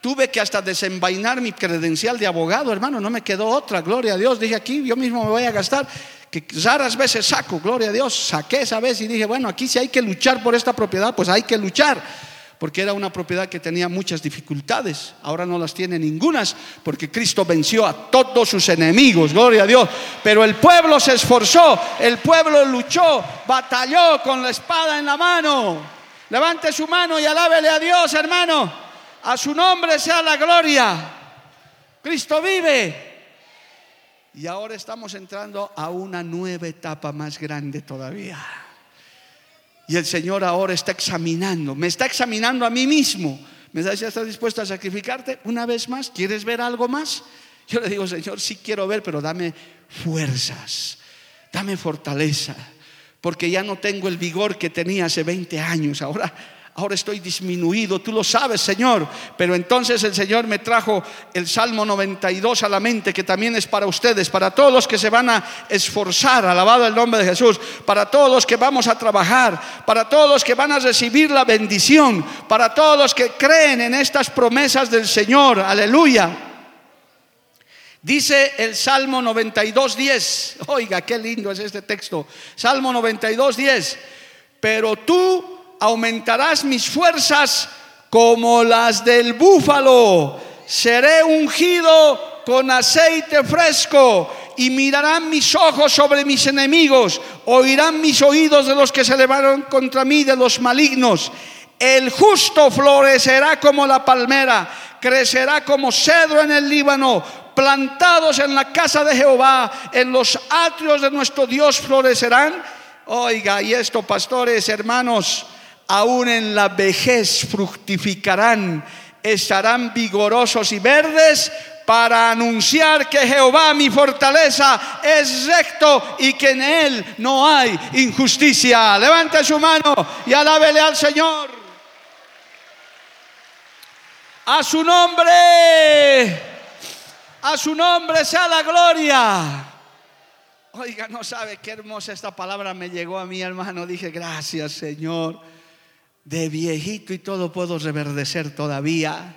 Tuve que hasta desenvainar mi credencial de abogado, hermano, no me quedó otra, gloria a Dios. Dije aquí, yo mismo me voy a gastar, que raras veces saco, gloria a Dios. Saqué esa vez y dije, bueno, aquí si hay que luchar por esta propiedad, pues hay que luchar porque era una propiedad que tenía muchas dificultades. Ahora no las tiene ningunas, porque Cristo venció a todos sus enemigos, gloria a Dios. Pero el pueblo se esforzó, el pueblo luchó, batalló con la espada en la mano. Levante su mano y alábele a Dios, hermano. A su nombre sea la gloria. Cristo vive. Y ahora estamos entrando a una nueva etapa más grande todavía. Y el Señor ahora está examinando, me está examinando a mí mismo. Me dice, ¿estás dispuesto a sacrificarte una vez más? ¿Quieres ver algo más? Yo le digo, Señor, sí quiero ver, pero dame fuerzas, dame fortaleza, porque ya no tengo el vigor que tenía hace 20 años. Ahora, ahora estoy disminuido, tú lo sabes, Señor. Pero entonces el Señor me trajo el Salmo 92 a la mente, que también es para ustedes, para todos los que se van a esforzar, alabado el nombre de Jesús, para todos los que vamos a trabajar, para todos los que van a recibir la bendición, para todos los que creen en estas promesas del Señor, aleluya. Dice el Salmo 92.10, oiga, qué lindo es este texto, Salmo 92.10, pero tú aumentarás mis fuerzas como las del búfalo. Seré ungido con aceite fresco y mirarán mis ojos sobre mis enemigos, oirán mis oídos de los que se levantaron contra mí, de los malignos. El justo florecerá como la palmera, crecerá como cedro en el Líbano, plantados en la casa de Jehová, en los atrios de nuestro Dios florecerán. Oiga, y esto, pastores, hermanos, aún en la vejez fructificarán, estarán vigorosos y verdes para anunciar que Jehová mi fortaleza es recto y que en él no hay injusticia. Levante su mano y alábele al Señor. A su nombre, a su nombre sea la gloria. Oiga, no sabe qué hermosa esta palabra me llegó a mi hermano. Dije, gracias Señor de viejito y todo puedo reverdecer todavía.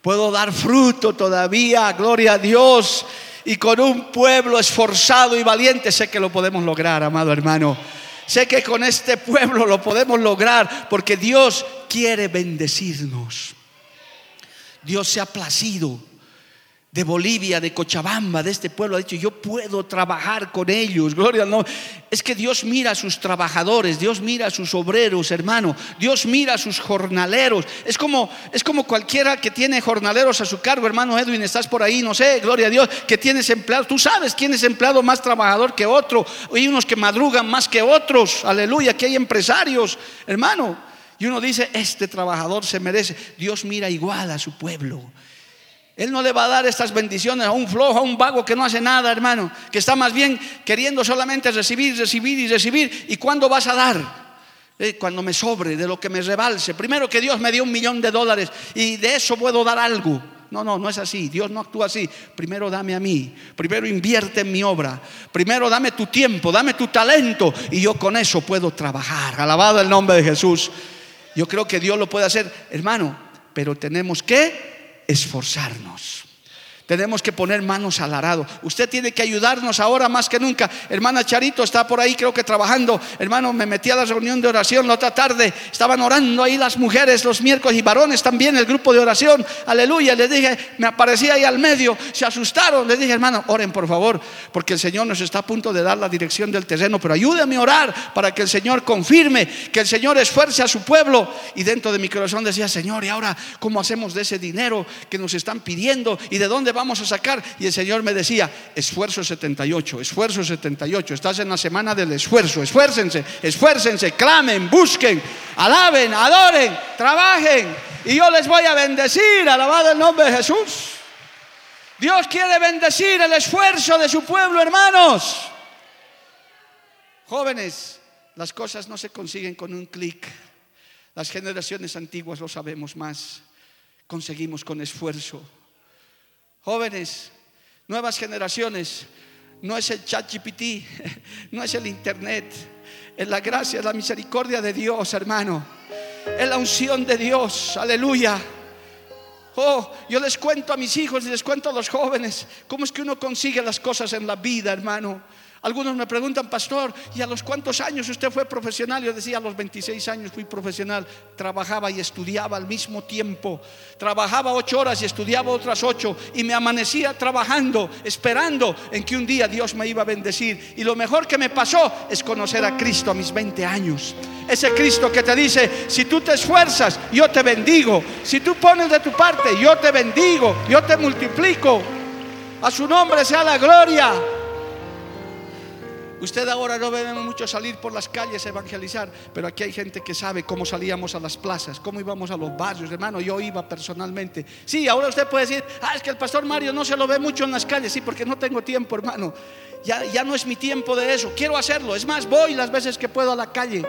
Puedo dar fruto todavía, gloria a Dios. Y con un pueblo esforzado y valiente sé que lo podemos lograr, amado hermano. Sé que con este pueblo lo podemos lograr porque Dios quiere bendecirnos. Dios se ha placido de Bolivia, de Cochabamba, de este pueblo, ha dicho, yo puedo trabajar con ellos, gloria no. Es que Dios mira a sus trabajadores, Dios mira a sus obreros, hermano, Dios mira a sus jornaleros. Es como, es como cualquiera que tiene jornaleros a su cargo, hermano Edwin, estás por ahí, no sé, gloria a Dios, que tienes empleados. Tú sabes quién es empleado más trabajador que otro. Hay unos que madrugan más que otros, aleluya, que hay empresarios, hermano. Y uno dice, este trabajador se merece. Dios mira igual a su pueblo. Él no le va a dar estas bendiciones a un flojo, a un vago que no hace nada, hermano, que está más bien queriendo solamente recibir, recibir y recibir. ¿Y cuándo vas a dar? Eh, cuando me sobre, de lo que me rebalse. Primero que Dios me dio un millón de dólares y de eso puedo dar algo. No, no, no es así. Dios no actúa así. Primero dame a mí. Primero invierte en mi obra. Primero dame tu tiempo, dame tu talento y yo con eso puedo trabajar. Alabado el nombre de Jesús. Yo creo que Dios lo puede hacer, hermano, pero tenemos que esforzarnos. Tenemos que poner manos al arado. Usted tiene que ayudarnos ahora más que nunca. Hermana Charito está por ahí, creo que trabajando. Hermano, me metí a la reunión de oración la otra tarde. Estaban orando ahí las mujeres los miércoles y varones también, el grupo de oración. Aleluya. Les dije, me aparecía ahí al medio. Se asustaron. Les dije, hermano, oren por favor, porque el Señor nos está a punto de dar la dirección del terreno. Pero ayúdame a orar para que el Señor confirme, que el Señor esfuerce a su pueblo. Y dentro de mi corazón decía, Señor, ¿y ahora cómo hacemos de ese dinero que nos están pidiendo? ¿Y de dónde vamos a sacar? Y el Señor me decía, esfuerzo 78, esfuerzo 78, estás en la semana del esfuerzo, esfuércense, esfuércense, clamen, busquen, alaben, adoren, trabajen, y yo les voy a bendecir, alabado el nombre de Jesús. Dios quiere bendecir el esfuerzo de su pueblo, hermanos. Jóvenes, las cosas no se consiguen con un clic. Las generaciones antiguas lo sabemos más. Conseguimos con esfuerzo. Jóvenes, nuevas generaciones, no es el chat GPT, (laughs) no es el internet, es la gracia, es la misericordia de Dios, hermano. Es la unción de Dios, aleluya. Oh, yo les cuento a mis hijos y les cuento a los jóvenes cómo es que uno consigue las cosas en la vida, hermano. Algunos me preguntan, pastor, ¿y a los cuántos años usted fue profesional? Yo decía, a los 26 años fui profesional. Trabajaba y estudiaba al mismo tiempo. Trabajaba ocho horas y estudiaba otras ocho. Y me amanecía trabajando, esperando en que un día Dios me iba a bendecir. Y lo mejor que me pasó es conocer a Cristo a mis 20 años. Ese Cristo que te dice, si tú te esfuerzas, yo te bendigo. Si tú pones de tu parte, yo te bendigo, yo te multiplico. A su nombre sea la gloria. Usted ahora no ve mucho salir por las calles a evangelizar, pero aquí hay gente que sabe cómo salíamos a las plazas, cómo íbamos a los barrios, hermano. Yo iba personalmente. Sí, ahora usted puede decir, ah, es que el pastor Mario no se lo ve mucho en las calles. Sí, porque no tengo tiempo, hermano. Ya, ya no es mi tiempo de eso. Quiero hacerlo. Es más, voy las veces que puedo a la calle.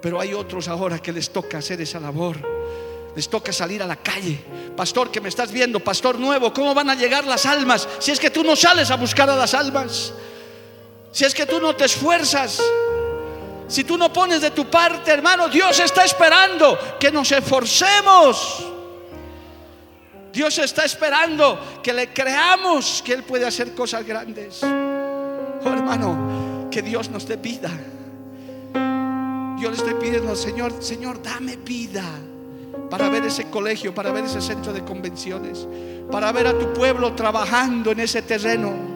Pero hay otros ahora que les toca hacer esa labor. Les toca salir a la calle. Pastor, que me estás viendo, pastor nuevo, ¿cómo van a llegar las almas? Si es que tú no sales a buscar a las almas. Si es que tú no te esfuerzas. Si tú no pones de tu parte, hermano, Dios está esperando que nos esforcemos. Dios está esperando que le creamos que Él puede hacer cosas grandes. Oh, hermano, que Dios nos dé vida. Yo le estoy pidiendo, Señor, Señor, dame vida para ver ese colegio, para ver ese centro de convenciones, para ver a tu pueblo trabajando en ese terreno.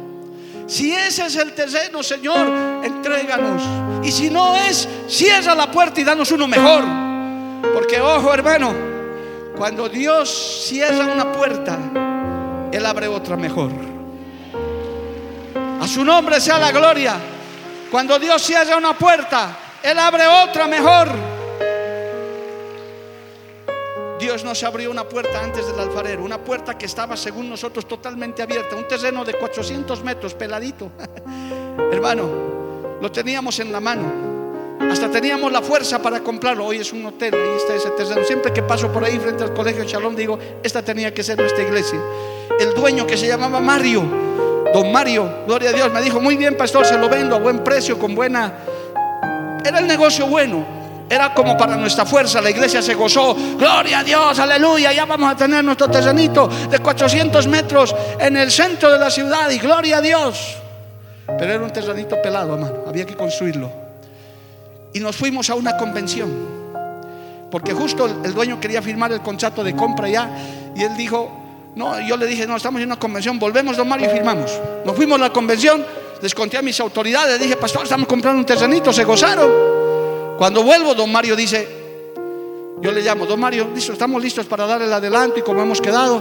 Si ese es el terreno, Señor, entréganos. Y si no es, cierra la puerta y danos uno mejor. Porque, ojo, hermano, cuando Dios cierra una puerta, Él abre otra mejor. A su nombre sea la gloria. Cuando Dios cierra una puerta, Él abre otra mejor. Dios nos abrió una puerta antes del alfarero, una puerta que estaba según nosotros totalmente abierta, un terreno de 400 metros, peladito. (laughs) Hermano, lo teníamos en la mano. Hasta teníamos la fuerza para comprarlo. Hoy es un hotel, ahí está ese terreno. Siempre que paso por ahí frente al colegio Shalom, digo, esta tenía que ser nuestra iglesia. El dueño que se llamaba Mario, don Mario, gloria a Dios, me dijo, muy bien, pastor, se lo vendo a buen precio, con buena... Era el negocio bueno. Era como para nuestra fuerza, la iglesia se gozó, gloria a Dios, aleluya, ya vamos a tener nuestro terrenito de 400 metros en el centro de la ciudad y gloria a Dios. Pero era un terrenito pelado, hermano, había que construirlo. Y nos fuimos a una convención, porque justo el dueño quería firmar el contrato de compra ya, y él dijo, no, yo le dije, no, estamos en una convención, volvemos, don Mario, y firmamos. Nos fuimos a la convención, les conté a mis autoridades, dije, pastor, estamos comprando un terrenito, se gozaron. Cuando vuelvo, don Mario dice, yo le llamo, don Mario, listo, estamos listos para dar el adelanto y como hemos quedado.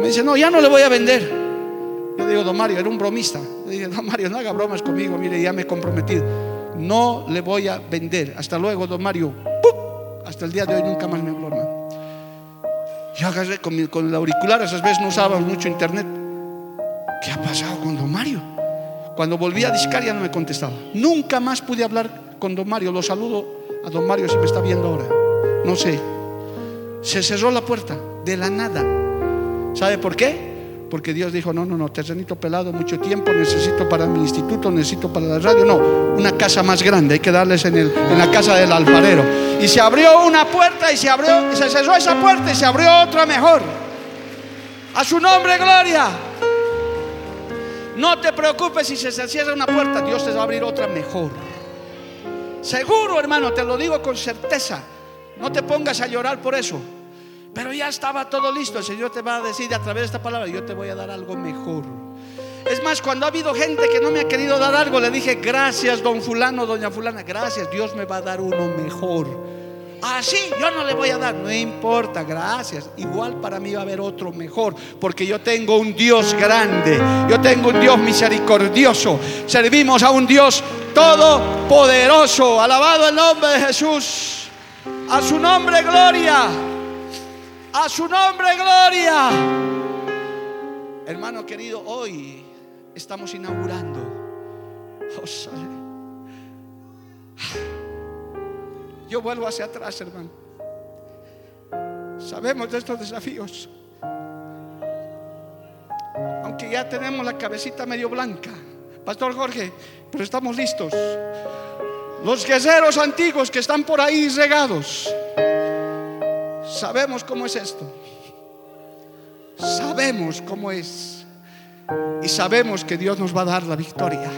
Me dice, no, ya no le voy a vender. Yo digo, don Mario, era un bromista. Le dije, don Mario, no haga bromas conmigo, mire, ya me he comprometido. No le voy a vender. Hasta luego, don Mario. Hasta el día de hoy nunca más me habló, hermano. Yo agarré con, con el auricular, esas veces no usábamos mucho internet. ¿Qué ha pasado con don Mario? Cuando volví a discar ya no me contestaba. Nunca más pude hablar con don Mario. Lo saludo a don Mario si me está viendo ahora. No sé. Se cerró la puerta de la nada. ¿Sabe por qué? Porque Dios dijo, no, no, no, terrenito pelado, mucho tiempo, necesito para mi instituto, necesito para la radio. No, una casa más grande, hay que darles en, el, en la casa del alfarero. Y se abrió una puerta y se abrió, se cerró esa puerta y se abrió otra mejor. A su nombre, gloria. No te preocupes si se cierra una puerta, Dios te va a abrir otra mejor. Seguro, hermano, te lo digo con certeza. No te pongas a llorar por eso. Pero ya estaba todo listo. El Señor te va a decir a través de esta palabra, yo te voy a dar algo mejor. Es más, cuando ha habido gente que no me ha querido dar algo, le dije, gracias, don fulano, doña fulana, gracias, Dios me va a dar uno mejor. Así ah, yo no le voy a dar, no importa, gracias. Igual para mí va a haber otro mejor, porque yo tengo un Dios grande, yo tengo un Dios misericordioso. Servimos a un Dios todopoderoso. Alabado el nombre de Jesús. A su nombre, gloria. A su nombre, gloria. Hermano querido, hoy estamos inaugurando. Oh, yo vuelvo hacia atrás, hermano. Sabemos de estos desafíos. Aunque ya tenemos la cabecita medio blanca. Pastor Jorge, pero estamos listos. Los guerreros antiguos que están por ahí regados. Sabemos cómo es esto. Sabemos cómo es. Y sabemos que Dios nos va a dar la victoria.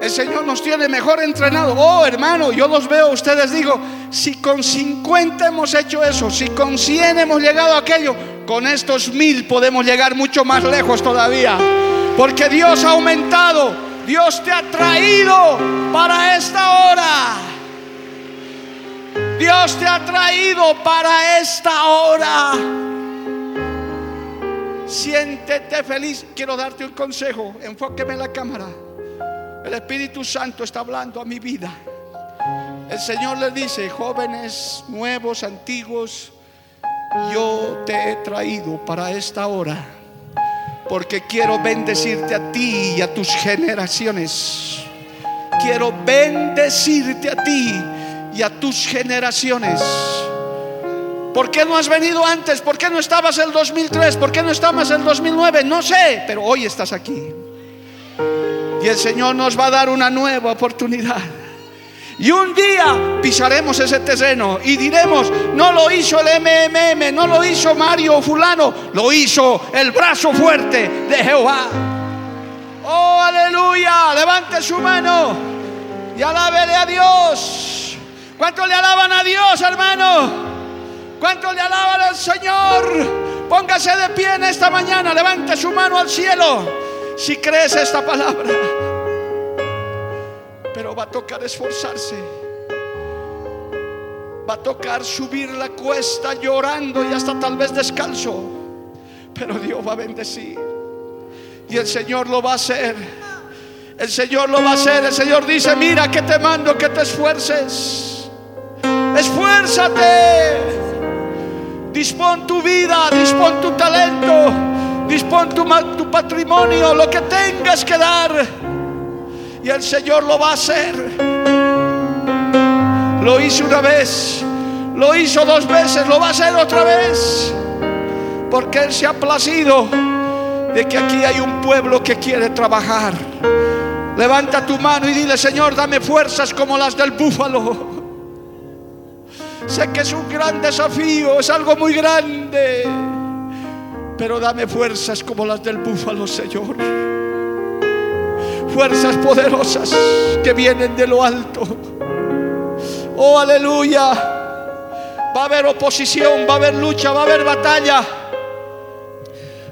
El Señor nos tiene mejor entrenado. Oh, hermano, yo los veo, ustedes digo, si con 50 hemos hecho eso, si con 100 hemos llegado a aquello, con estos mil podemos llegar mucho más lejos todavía. Porque Dios ha aumentado, Dios te ha traído para esta hora. Dios te ha traído para esta hora. Siéntete feliz. Quiero darte un consejo. Enfóqueme en la cámara. El Espíritu Santo está hablando a mi vida. El Señor le dice, jóvenes, nuevos, antiguos, yo te he traído para esta hora porque quiero bendecirte a ti y a tus generaciones. quiero bendecirte a ti y a tus generaciones. ¿Por qué no has venido antes? ¿Por qué no estabas el 2003? ¿Por qué no estabas el 2009? No sé, pero hoy estás aquí. Y el Señor nos va a dar una nueva oportunidad. Y un día pisaremos ese terreno y diremos, no lo hizo el MMM, no lo hizo Mario fulano, lo hizo el brazo fuerte de Jehová. Oh, aleluya, levante su mano y alábele a Dios. ¿Cuánto le alaban a Dios, hermano? ¿Cuánto le alaban al Señor? Póngase de pie en esta mañana, levante su mano al cielo si crees esta palabra. Va a tocar esforzarse. Va a tocar subir la cuesta llorando y hasta tal vez descalzo. Pero Dios va a bendecir. Y el Señor lo va a hacer. El Señor lo va a hacer. El Señor dice, mira que te mando que te esfuerces. Esfuérzate. Dispón tu vida, dispón tu talento, dispón tu, tu patrimonio, lo que tengas que dar. Y el Señor lo va a hacer. Lo hizo una vez, lo hizo dos veces, lo va a hacer otra vez. Porque Él se ha placido de que aquí hay un pueblo que quiere trabajar. Levanta tu mano y dile, Señor, dame fuerzas como las del búfalo. Sé que es un gran desafío, es algo muy grande. Pero dame fuerzas como las del búfalo, Señor. Fuerzas poderosas que vienen de lo alto. Oh, aleluya. Va a haber oposición, va a haber lucha, va a haber batalla.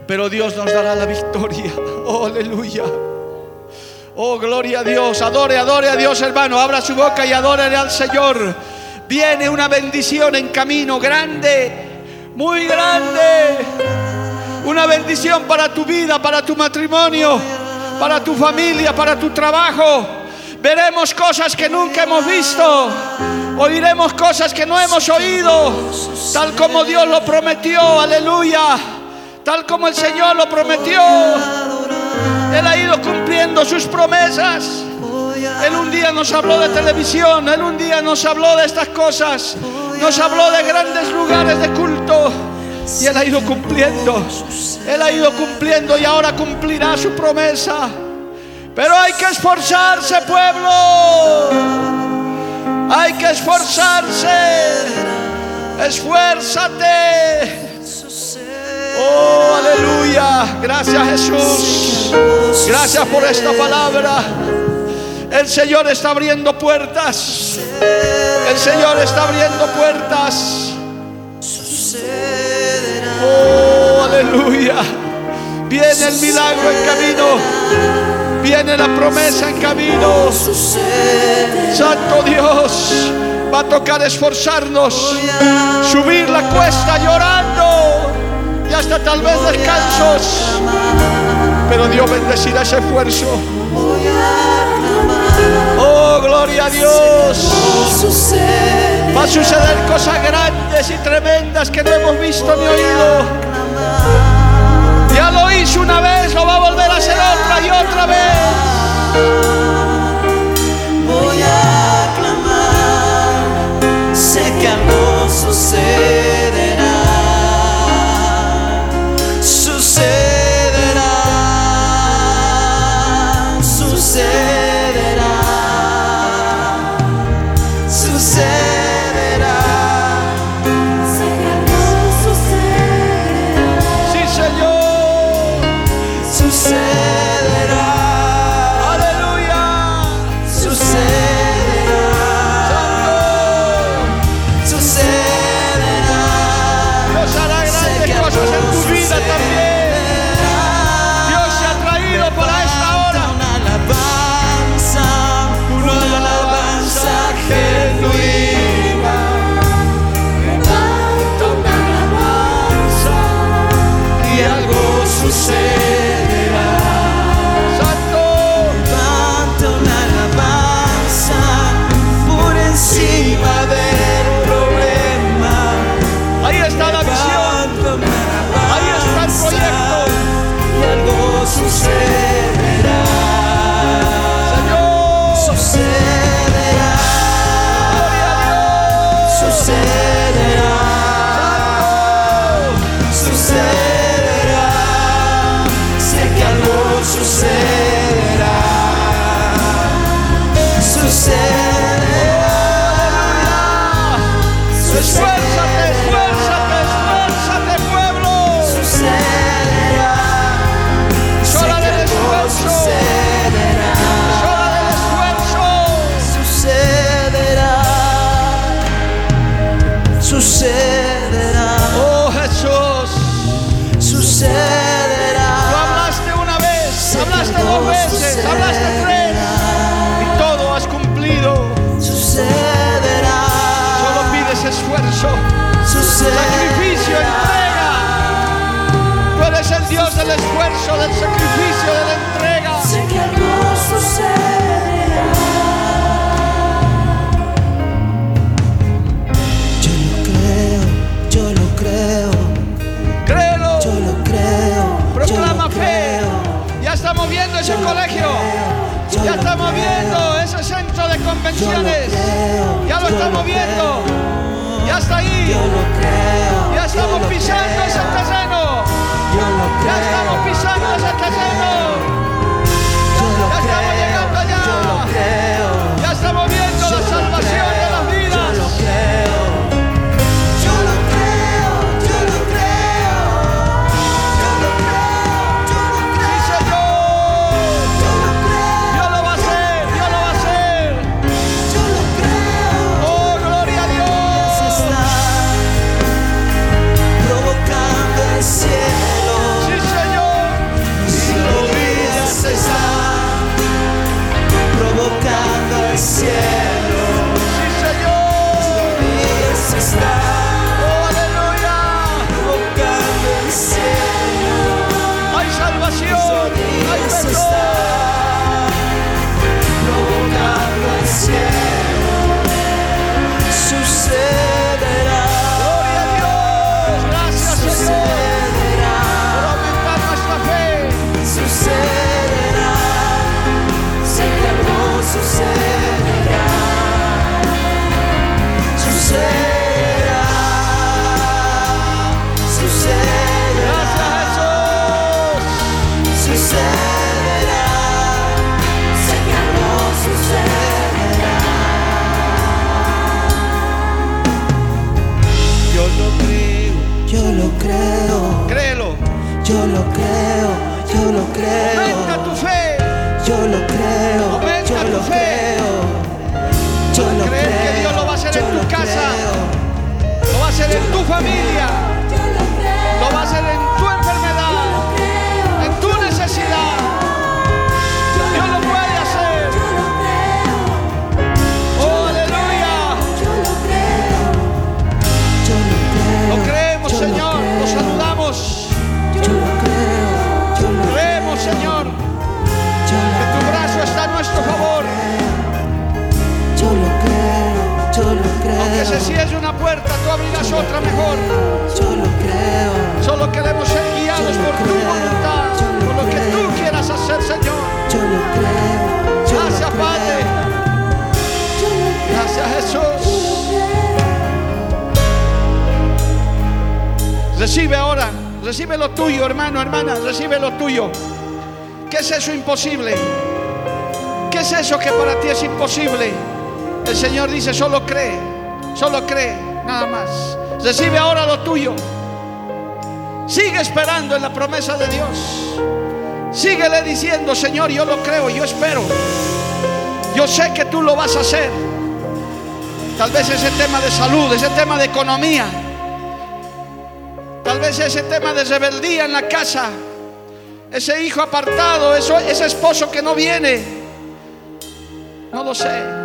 Pero Dios nos dará la victoria. Oh, aleluya. Oh, gloria a Dios. Adore, adore a Dios, hermano. Abra su boca y adore al Señor. Viene una bendición en camino grande, muy grande. Una bendición para tu vida, para tu matrimonio, para tu familia, para tu trabajo. Veremos cosas que nunca hemos visto. Oiremos cosas que no hemos oído. Tal como Dios lo prometió. Aleluya. Tal como el Señor lo prometió. Él ha ido cumpliendo sus promesas. Él un día nos habló de televisión, Él un día nos habló de estas cosas, nos habló de grandes lugares de culto. Y Él ha ido cumpliendo, Él ha ido cumpliendo y ahora cumplirá su promesa. Pero hay que esforzarse, pueblo. Hay que esforzarse. Esfuérzate. Oh, aleluya. Gracias Jesús. Gracias por esta palabra. El Señor está abriendo puertas. El Señor está abriendo puertas. Oh, aleluya. Viene el milagro en camino. Viene la promesa en camino. Santo Dios. Va a tocar esforzarnos. Subir la cuesta llorando. Y hasta tal vez descansos. Pero Dios bendecirá ese esfuerzo. Oh, gloria a Dios. Va a suceder cosas grandes y tremendas que no hemos visto ni oído. Ya lo hizo una vez, Sacrificio, entrega. Tú eres el Dios del esfuerzo, del sacrificio, de la entrega. Sé que algo sucederá. Yo lo creo, yo lo creo. Créelo. Yo lo creo. Proclama fe. Ya está moviendo ese colegio. Ya está moviendo ese centro de convenciones. Ya lo está moviendo. Ya está ahí. Yo lo creo. Ya estamos pisando ese terreno. Yo lo creo. Ya estamos pisando ese terreno. Creo. Aumenta tu fe. Yo lo creo, Aumenta yo tu lo fe. creo. Yo lo Creer que creo, Dios lo va a hacer yo en tu lo casa. creo. Lo va a hacer en tu familia. Se cierre una puerta, tú abrirás otra mejor. Yo lo creo. Solo queremos ser guiados por tu voluntad, por lo que tú quieras hacer, Señor. Yo lo creo. Gracias, Padre. Gracias, Jesús. Recibe ahora, recibe lo tuyo, hermano, hermana, recibe lo tuyo. ¿Qué es eso imposible? ¿Qué es eso que para ti es imposible? El Señor dice, solo cree, solo cree, nada más. Recibe ahora lo tuyo. Sigue esperando en la promesa de Dios. Síguele diciendo, Señor, yo lo creo, yo espero. Yo sé que tú lo vas a hacer. Tal vez ese tema de salud, ese tema de economía. Tal vez ese tema de rebeldía en la casa. Ese hijo apartado, eso, ese esposo que no viene. No lo sé.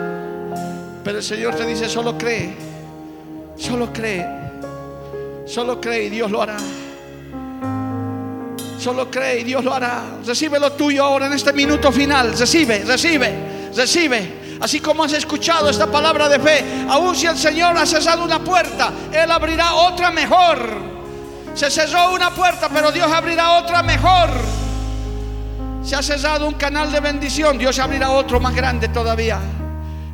Pero el Señor te dice, solo cree. Solo cree. Solo cree y Dios lo hará. Solo cree y Dios lo hará. Recibe lo tuyo ahora en este minuto final. Recibe, recibe, recibe. Así como has escuchado esta palabra de fe, aun si el Señor ha cerrado una puerta, Él abrirá otra mejor. Se cerró una puerta, pero Dios abrirá otra mejor. Se ha cerrado un canal de bendición, Dios abrirá otro más grande todavía.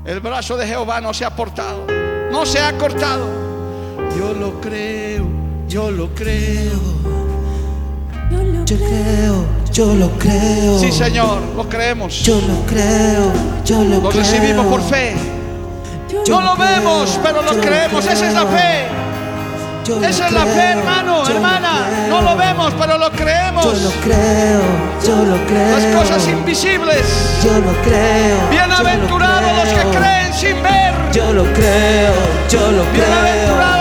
El brazo de Jehová no se ha portado, no se ha cortado. Yo lo creo, yo lo creo. Yo lo Yo creo. Yo lo creo. Sí, Señor, lo creemos. Yo lo creo. Yo lo Lo creo. recibimos por fe. Yo No lo creo, vemos, pero lo lo creemos. Esa es la fe. Esa es la fe, hermano, hermana. creo. No lo vemos, pero lo creemos. Yo lo creo, yo lo creo. Las cosas invisibles. Yo lo creo. Bienaventurados los que creen sin ver. Yo lo creo, yo lo creo. Bienaventurados